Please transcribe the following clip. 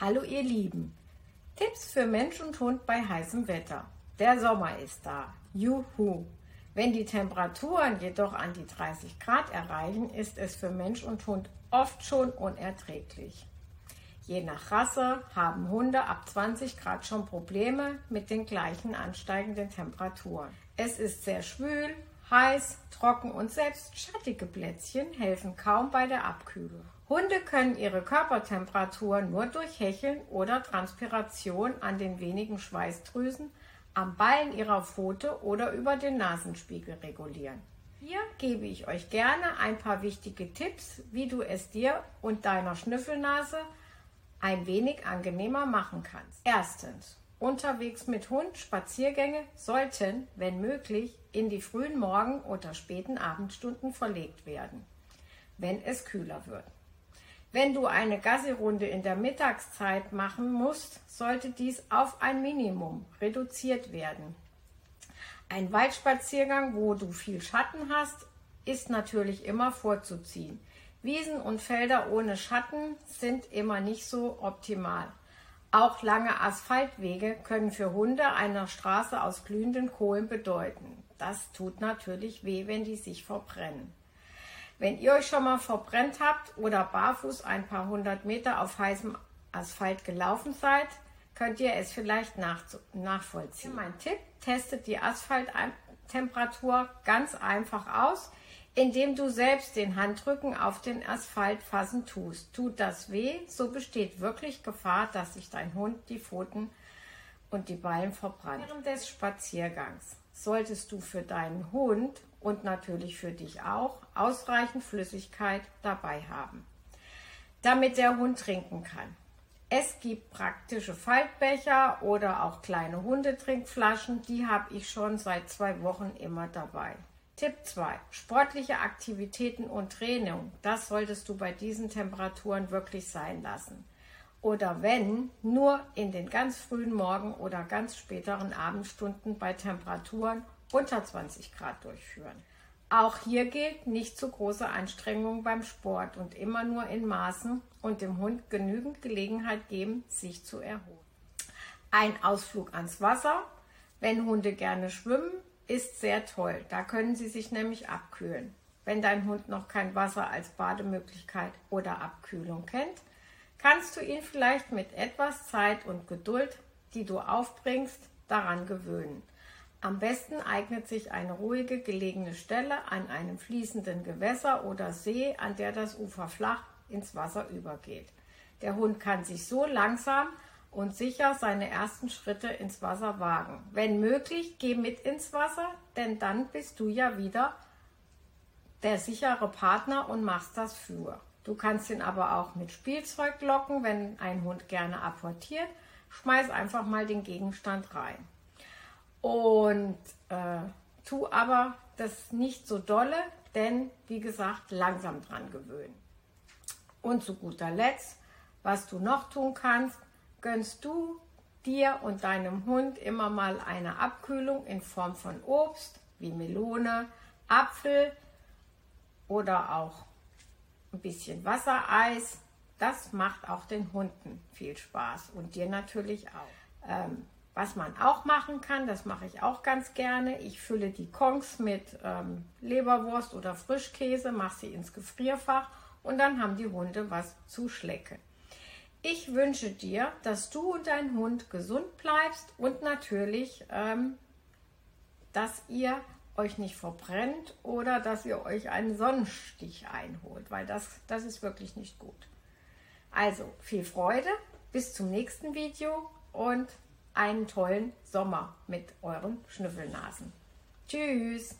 Hallo ihr Lieben. Tipps für Mensch und Hund bei heißem Wetter. Der Sommer ist da. Juhu. Wenn die Temperaturen jedoch an die 30 Grad erreichen, ist es für Mensch und Hund oft schon unerträglich. Je nach Rasse haben Hunde ab 20 Grad schon Probleme mit den gleichen ansteigenden Temperaturen. Es ist sehr schwül, heiß, trocken und selbst schattige Plätzchen helfen kaum bei der Abkühlung. Hunde können ihre Körpertemperatur nur durch Hecheln oder Transpiration an den wenigen Schweißdrüsen, am Ballen ihrer Pfote oder über den Nasenspiegel regulieren. Hier gebe ich euch gerne ein paar wichtige Tipps, wie du es dir und deiner Schnüffelnase ein wenig angenehmer machen kannst. Erstens. Unterwegs mit Hund Spaziergänge sollten, wenn möglich, in die frühen Morgen- oder späten Abendstunden verlegt werden, wenn es kühler wird. Wenn du eine Gassi-Runde in der Mittagszeit machen musst, sollte dies auf ein Minimum reduziert werden. Ein Waldspaziergang, wo du viel Schatten hast, ist natürlich immer vorzuziehen. Wiesen und Felder ohne Schatten sind immer nicht so optimal. Auch lange Asphaltwege können für Hunde einer Straße aus glühenden Kohlen bedeuten. Das tut natürlich weh, wenn die sich verbrennen. Wenn ihr euch schon mal verbrennt habt oder barfuß ein paar hundert Meter auf heißem Asphalt gelaufen seid, könnt ihr es vielleicht nach, nachvollziehen. Mein Tipp, testet die Asphalttemperatur ganz einfach aus, indem du selbst den Handrücken auf den Asphalt fassen tust. Tut das weh, so besteht wirklich Gefahr, dass sich dein Hund die Pfoten und die Ballen verbrannt. Während des Spaziergangs solltest du für deinen Hund und natürlich für dich auch ausreichend Flüssigkeit dabei haben, damit der Hund trinken kann. Es gibt praktische Faltbecher oder auch kleine Hundetrinkflaschen, die habe ich schon seit zwei Wochen immer dabei. Tipp 2. Sportliche Aktivitäten und Training. Das solltest du bei diesen Temperaturen wirklich sein lassen. Oder wenn, nur in den ganz frühen Morgen- oder ganz späteren Abendstunden bei Temperaturen unter 20 Grad durchführen. Auch hier gilt nicht zu große Anstrengung beim Sport und immer nur in Maßen und dem Hund genügend Gelegenheit geben, sich zu erholen. Ein Ausflug ans Wasser, wenn Hunde gerne schwimmen, ist sehr toll. Da können sie sich nämlich abkühlen. Wenn dein Hund noch kein Wasser als Bademöglichkeit oder Abkühlung kennt, kannst du ihn vielleicht mit etwas Zeit und Geduld, die du aufbringst, daran gewöhnen. Am besten eignet sich eine ruhige gelegene Stelle an einem fließenden Gewässer oder See, an der das Ufer flach ins Wasser übergeht. Der Hund kann sich so langsam und sicher seine ersten Schritte ins Wasser wagen. Wenn möglich, geh mit ins Wasser, denn dann bist du ja wieder der sichere Partner und machst das für. Du kannst ihn aber auch mit Spielzeug locken, wenn ein Hund gerne apportiert. Schmeiß einfach mal den Gegenstand rein. Und äh, tu aber das nicht so dolle, denn wie gesagt, langsam dran gewöhnen. Und zu guter Letzt, was du noch tun kannst, gönnst du dir und deinem Hund immer mal eine Abkühlung in Form von Obst wie Melone, Apfel oder auch ein bisschen Wassereis. Das macht auch den Hunden viel Spaß und dir natürlich auch. Ähm, was man auch machen kann, das mache ich auch ganz gerne. Ich fülle die Kongs mit ähm, Leberwurst oder Frischkäse, mache sie ins Gefrierfach und dann haben die Hunde was zu schlecken. Ich wünsche dir, dass du und dein Hund gesund bleibst und natürlich, ähm, dass ihr euch nicht verbrennt oder dass ihr euch einen Sonnenstich einholt, weil das, das ist wirklich nicht gut. Also viel Freude, bis zum nächsten Video und einen tollen Sommer mit euren Schnüffelnasen. Tschüss!